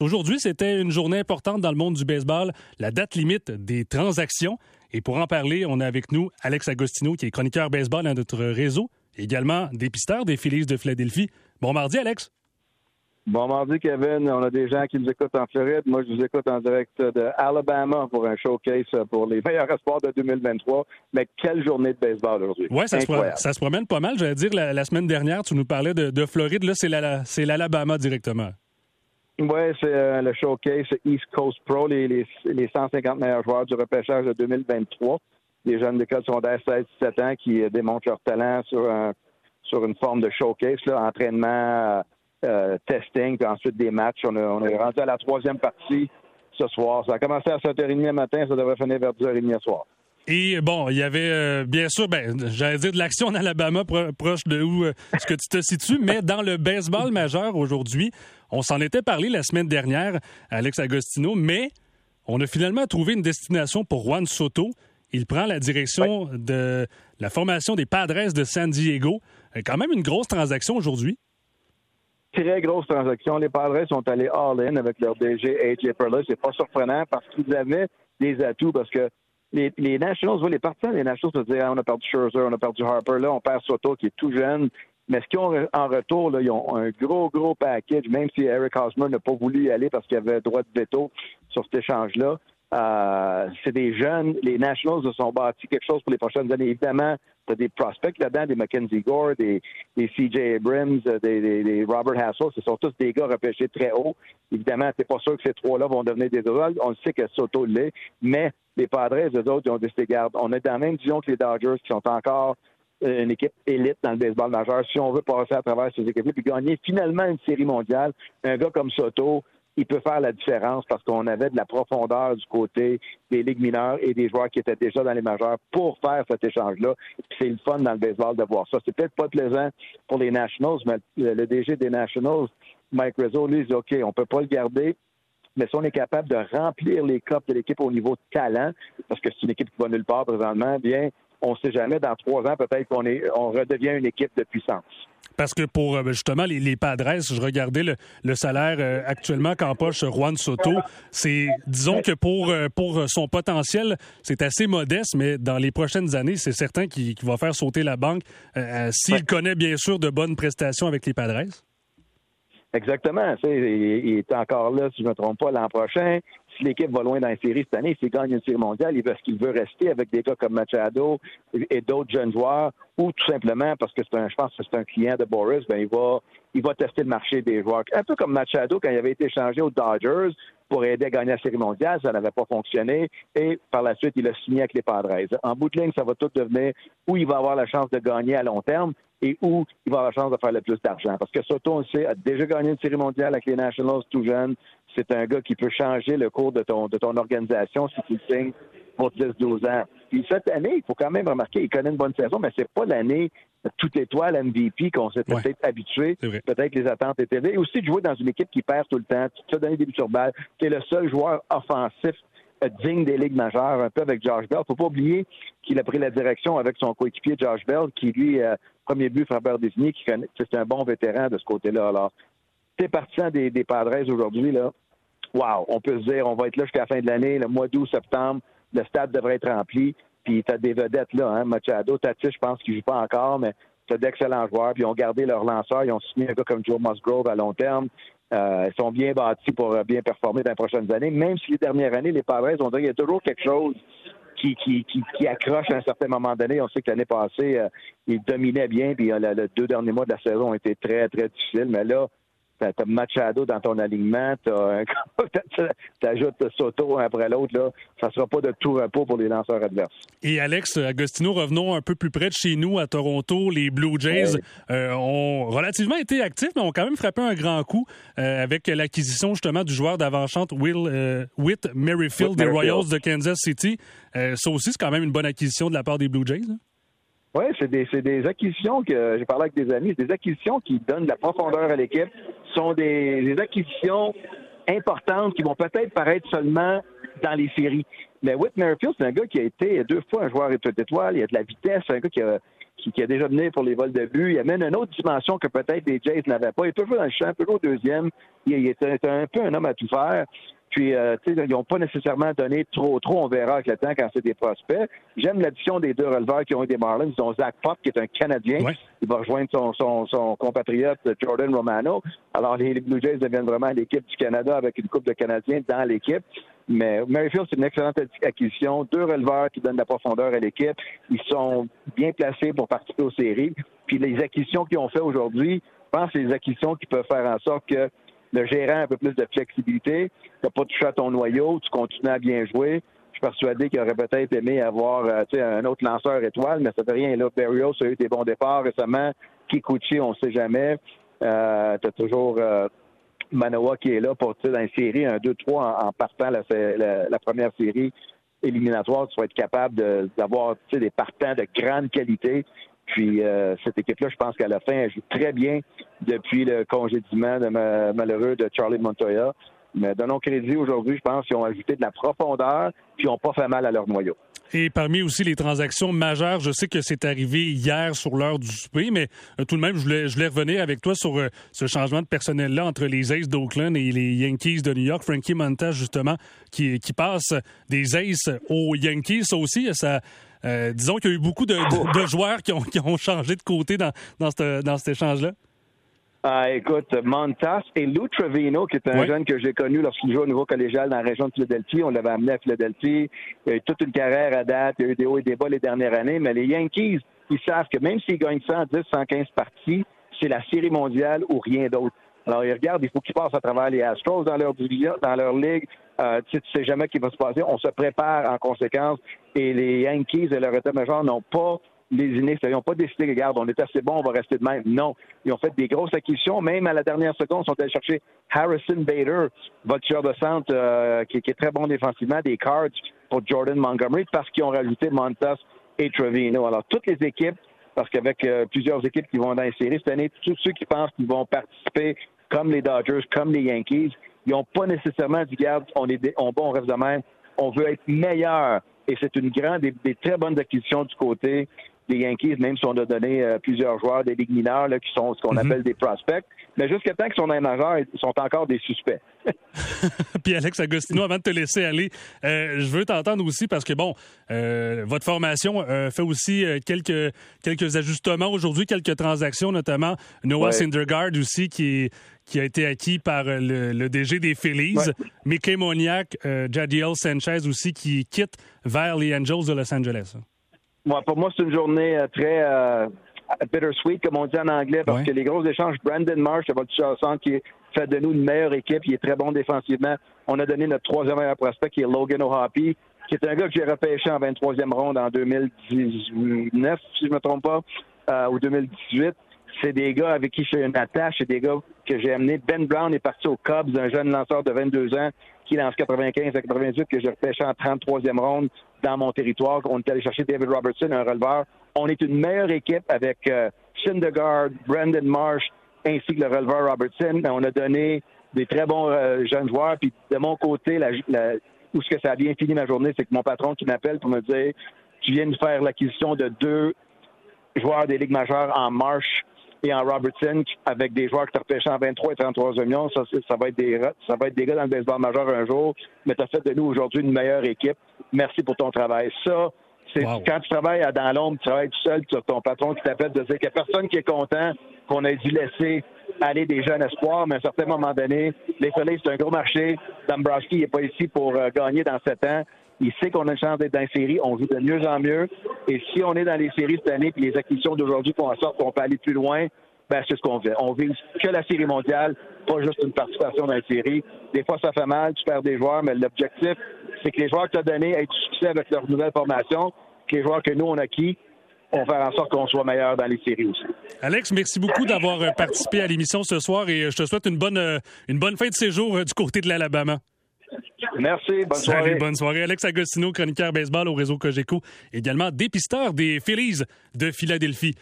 Aujourd'hui, c'était une journée importante dans le monde du baseball, la date limite des transactions. Et pour en parler, on a avec nous Alex Agostino, qui est chroniqueur baseball à notre réseau, également dépisteur des Phillies de Philadelphie. Bon mardi, Alex. Bon mardi, Kevin. On a des gens qui nous écoutent en Floride. Moi, je vous écoute en direct de Alabama pour un showcase pour les meilleurs espoirs de 2023. Mais quelle journée de baseball aujourd'hui. Oui, ça, se promène pas mal. J'allais dire, la, semaine dernière, tu nous parlais de, Floride. Là, c'est l'Alabama directement. Oui, c'est euh, le showcase East Coast Pro, les, les, 150 meilleurs joueurs du repêchage de 2023. Les jeunes d'école secondaire 16-17 ans qui euh, démontrent leur talent sur, un, sur une forme de showcase, là, entraînement, euh, testing, puis ensuite des matchs. On, on est rendu à la troisième partie ce soir. Ça a commencé à 7h30 le matin, ça devrait finir vers 10h30 ce soir. Et bon, il y avait euh, bien sûr, ben, j'allais dire de l'action en Alabama, proche de où euh, ce que tu te situes, mais dans le baseball majeur aujourd'hui, on s'en était parlé la semaine dernière, Alex Agostino, mais on a finalement trouvé une destination pour Juan Soto. Il prend la direction de la formation des Padres de San Diego. Euh, quand même une grosse transaction aujourd'hui. Très grosse transaction. Les Padres sont allés all-in avec leur DG AJ Perla. C'est pas surprenant parce qu'ils avaient des atouts parce que les, les Nationals, les partisans les Nationals se dire, ah, on a perdu Scherzer, on a perdu Harper, là, on perd Soto qui est tout jeune. Mais ce qu'ils ont en retour, ils ont un gros, gros package, même si Eric Hosmer n'a pas voulu y aller parce qu'il avait droit de veto sur cet échange-là. Euh, c'est des jeunes. Les Nationals se sont bâtis quelque chose pour les prochaines années. Évidemment, tu as des prospects là-dedans, des Mackenzie Gore, des, CJ Abrams, des, des, Robert Hassel. Ce sont tous des gars repêchés très haut. Évidemment, c'est pas sûr que ces trois-là vont devenir des rôles. On sait que Soto l'est, mais les Padres, eux autres, ils ont décidé, garde, on est dans la même vision que les Dodgers, qui sont encore euh, une équipe élite dans le baseball majeur. Si on veut passer à travers ces équipes-là puis gagner finalement une série mondiale, un gars comme Soto, il peut faire la différence parce qu'on avait de la profondeur du côté des ligues mineures et des joueurs qui étaient déjà dans les majeurs pour faire cet échange-là. C'est le fun dans le baseball de voir ça. C'est peut-être pas plaisant pour les Nationals, mais le DG des Nationals, Mike Rizzo, lui, dit OK, on peut pas le garder, mais si on est capable de remplir les copes de l'équipe au niveau de talent, parce que c'est une équipe qui va nulle part présentement, bien, on ne sait jamais, dans trois ans, peut-être qu'on on redevient une équipe de puissance. Parce que pour euh, justement les, Padres, je regardais le, salaire euh, actuellement qu'empoche Juan Soto. C'est, disons que pour, euh, pour son potentiel, c'est assez modeste, mais dans les prochaines années, c'est certain qu'il va faire sauter la banque s'il connaît bien sûr de bonnes prestations avec les Padres. Exactement. Il, est encore là, si je ne me trompe pas, l'an prochain. Si l'équipe va loin dans la série cette année, s'il gagne une série mondiale, il veut ce qu'il veut rester avec des gars comme Machado et d'autres jeunes joueurs, ou tout simplement parce que c'est un, je pense que c'est un client de Boris, ben il va, il va tester le marché des joueurs. Un peu comme Machado quand il avait été échangé aux Dodgers pour aider à gagner la série mondiale, ça n'avait pas fonctionné, et par la suite, il a signé avec les Padres. En bout de ligne, ça va tout devenir où il va avoir la chance de gagner à long terme, et où il va avoir la chance de faire le plus d'argent. Parce que Soto, on sait, a déjà gagné une série mondiale avec les Nationals tout jeune. C'est un gars qui peut changer le cours de ton, de ton organisation si tu le signes pour 10-12 ans. Puis cette année, il faut quand même remarquer, il connaît une bonne saison, mais c'est pas l'année toute étoile MVP qu'on s'est peut-être habitué. Peut-être que les attentes étaient Et aussi de jouer dans une équipe qui perd tout le temps. Tu te fais donner des buts sur balle. Tu es le seul joueur offensif digne des ligues majeures, un peu avec Josh Bell. Faut pas oublier qu'il a pris la direction avec son coéquipier Josh Bell, qui lui, euh, premier but frappeur désigné, qui c'est un bon vétéran de ce côté-là. Alors, t'es partisan des, des Padres aujourd'hui, là. Wow, on peut se dire, on va être là jusqu'à la fin de l'année, le mois d'août, septembre, le stade devrait être rempli. Puis t'as des vedettes là, hein, Machado, Tati, je pense qu'il joue pas encore, mais t'as d'excellents joueurs. Puis ils ont gardé leur lanceur, ils ont signé un gars comme Joe Musgrove à long terme. Euh, ils sont bien bâtis pour euh, bien performer dans les prochaines années. Même si les dernières années, les Padres, on dirait qu'il y a toujours quelque chose qui, qui, qui, accroche à un certain moment donné. On sait que l'année passée, euh, ils dominaient bien, puis les deux derniers mois de la saison ont été très, très difficiles. Mais là, T'as Machado dans ton alignement, t'ajoutes Soto un après l'autre, là, ça sera pas de tout repos pour les lanceurs adverses. Et Alex Agostino, revenons un peu plus près de chez nous, à Toronto. Les Blue Jays euh, ont relativement été actifs, mais ont quand même frappé un grand coup euh, avec l'acquisition justement du joueur d'avant-chante Will euh, Whit Merrifield des Royals de Kansas City. ça aussi, c'est quand même une bonne acquisition de la part des Blue Jays. Oui, c'est des, des, acquisitions que j'ai parlé avec des amis, c'est des acquisitions qui donnent de la profondeur à l'équipe, sont des, des, acquisitions importantes qui vont peut-être paraître seulement dans les séries. Mais Whit Merrifield, c'est un gars qui a été deux fois un joueur étoile, il a de la vitesse, c'est un gars qui a, qui, a déjà mené pour les vols de but. Il amène une autre dimension que peut-être les Jays n'avaient pas. Il peut jouer dans le champ, jouer au deuxième. Il, est un, peu un homme à tout faire. Puis, euh, tu sais, ils n'ont pas nécessairement donné trop, trop. On verra avec le temps quand c'est des prospects. J'aime l'addition des deux releveurs qui ont eu des Marlins. Ils ont Zach Pop, qui est un Canadien. Il va rejoindre son, son, compatriote Jordan Romano. Alors, les Blue Jays deviennent vraiment l'équipe du Canada avec une coupe de Canadiens dans l'équipe. Mais Merrifield, c'est une excellente acquisition. Deux releveurs qui donnent de la profondeur à l'équipe. Ils sont bien placés pour participer aux séries. Puis les acquisitions qu'ils ont fait aujourd'hui, je pense que c'est des acquisitions qui peuvent faire en sorte que le gérant un peu plus de flexibilité. Tu pas touché à ton noyau, tu continues à bien jouer. Je suis persuadé qu'il aurait peut-être aimé avoir euh, un autre lanceur étoile, mais ça fait rien. Là, Berrios a eu des bons départs récemment. Kikuchi, on ne sait jamais. Euh, tu as toujours euh, Manoa qui est là pour dans une série, un 2-3 en, partant la, la, première série éliminatoire, tu vas être capable d'avoir des partants de grande qualité. Puis euh, cette équipe-là, je pense qu'à la fin, elle joue très bien depuis le congédiement de malheureux de Charlie Montoya. Mais donnons crédit aujourd'hui, je pense qu'ils ont ajouté de la profondeur, puis ils n'ont pas fait mal à leur noyau. Et parmi aussi les transactions majeures, je sais que c'est arrivé hier sur l'heure du souper, mais euh, tout de même, je voulais, je voulais revenir avec toi sur euh, ce changement de personnel-là entre les Aces d'Oakland et les Yankees de New York. Frankie Montas, justement, qui, qui passe des Aces aux Yankees. Ça aussi, ça, euh, disons qu'il y a eu beaucoup de, joueurs qui ont, qui ont, changé de côté dans, dans, dans cet échange-là. Ah, écoute, Montas et Lou Trevino, qui est un jeune que j'ai connu lorsqu'il jouait au niveau collégial dans la région de Philadelphie. On l'avait amené à Philadelphie. Il a eu toute une carrière à date. Il y a eu des hauts et des bas les dernières années. Mais les Yankees, ils savent que même s'ils gagnent 110, 115 parties, c'est la série mondiale ou rien d'autre. Alors, ils regardent, il faut qu'ils passent à travers les Astros dans leur division, dans leur ligue. Euh, tu, sais, sais jamais ce qui va se passer. On se prépare en conséquence. Et les Yankees et leur état-major n'ont pas les Unix n'ont pas décidé, regarde, on est assez bon, on va rester de même. Non. Ils ont fait des grosses acquisitions. Même à la dernière seconde, ils sont allés chercher Harrison Bader, votre de centre, euh, qui, est très bon défensivement, des cards pour Jordan Montgomery, parce qu'ils ont rajouté Montas et Trevino. Alors, toutes les équipes, parce qu'avec euh, plusieurs équipes qui vont dans les séries cette année, tous ceux qui pensent qu'ils vont participer, comme les Dodgers, comme les Yankees, ils n'ont pas nécessairement dit, regarde, on est on, bon, on reste de même. On veut être meilleur. Et c'est une grande, des, des, très bonnes acquisitions du côté des Yankees, même si on a donné euh, plusieurs joueurs des ligues mineures qui sont ce qu'on mhm. appelle des prospects. Mais jusqu'à temps qu'ils sont les majeurs, ils sont encore des suspects. Puis Alex Agostino, avant de te laisser aller, euh, je veux t'entendre aussi parce que bon, euh, votre formation fait aussi quelques quelques ajustements aujourd'hui, quelques transactions, notamment Noah Syndergaard aussi qui qui a été acquis par le, DG des Phillies, Mickey Moniak, Jadiel Sanchez aussi qui quitte vers les Angels de Los Angeles pour moi, c'est une journée euh, très euh, bittersweet, comme on dit en anglais, parce que les gros échanges, Brandon Marsh, votre centre qui fait de nous une meilleure équipe, il est très bon défensivement. On a donné notre troisième meilleur prospect, qui est Logan O'Hoppy, qui est un gars que j'ai repêché en 23e ronde en 2019, si je ne me trompe pas, euh, ou 2018. C'est des gars avec qui j'ai une attache, c'est des gars que j'ai amenés. Ben Brown est parti aux Cubs, un jeune lanceur de 22 ans qui lance 95 à 98 que j'ai repêché en 33e ronde dans mon territoire. On est allé chercher David Robertson, un releveur. On est une meilleure équipe avec euh, Syndergaard, Brandon Marsh, ainsi que le releveur Robertson. On a donné des très bons euh, jeunes joueurs. Puis de mon côté, la, où ce que ça a bien fini ma journée, c'est que mon patron qui m'appelle pour me dire tu viens de faire l'acquisition de deux joueurs des ligues majeures en Marsh et en Robertson avec des joueurs qui te repêché en 23 et 33 millions. Ça, ça, va être des, ça va être des gars dans le baseball majeur un jour, mais tu as fait de nous aujourd'hui une meilleure équipe. Merci pour ton travail. Ça, quand tu travailles dans l'ombre, tu travailles tout seul, tu as ton patron qui t'appelle de dire qu'il n'y a personne qui est content qu'on ait dû laisser aller des jeunes espoirs, mais à un certain moment donné, les Soleils, c'est un gros marché. Dombrowski n'est pas ici pour euh, gagner dans sept ans. Il sait qu'on a une chance d'être dans les séries. On joue de mieux en mieux. Et si on est dans les séries cette année, puis les acquisitions d'aujourd'hui font en sorte qu'on peut aller plus loin, ben c'est ce qu'on veut. On vise que la série mondiale, pas juste une participation dans les séries. Des fois, ça fait mal, tu perds des joueurs, mais l'objectif, c'est que les joueurs que tu as donnés aient du succès avec leur nouvelle formation, les joueurs que nous, on a acquis, on faire en sorte qu'on soit meilleur dans les séries aussi. Alex, merci beaucoup d'avoir euh, participé à l'émission ce soir et euh, je te souhaite une bonne, euh, une bonne fin de séjour du côté de l'Alabama. Merci. Bonne soirée. bonne soirée. Alex Agostino, chroniqueur baseball au réseau Cogeco, également dépisteur des Phillies de Philadelphie.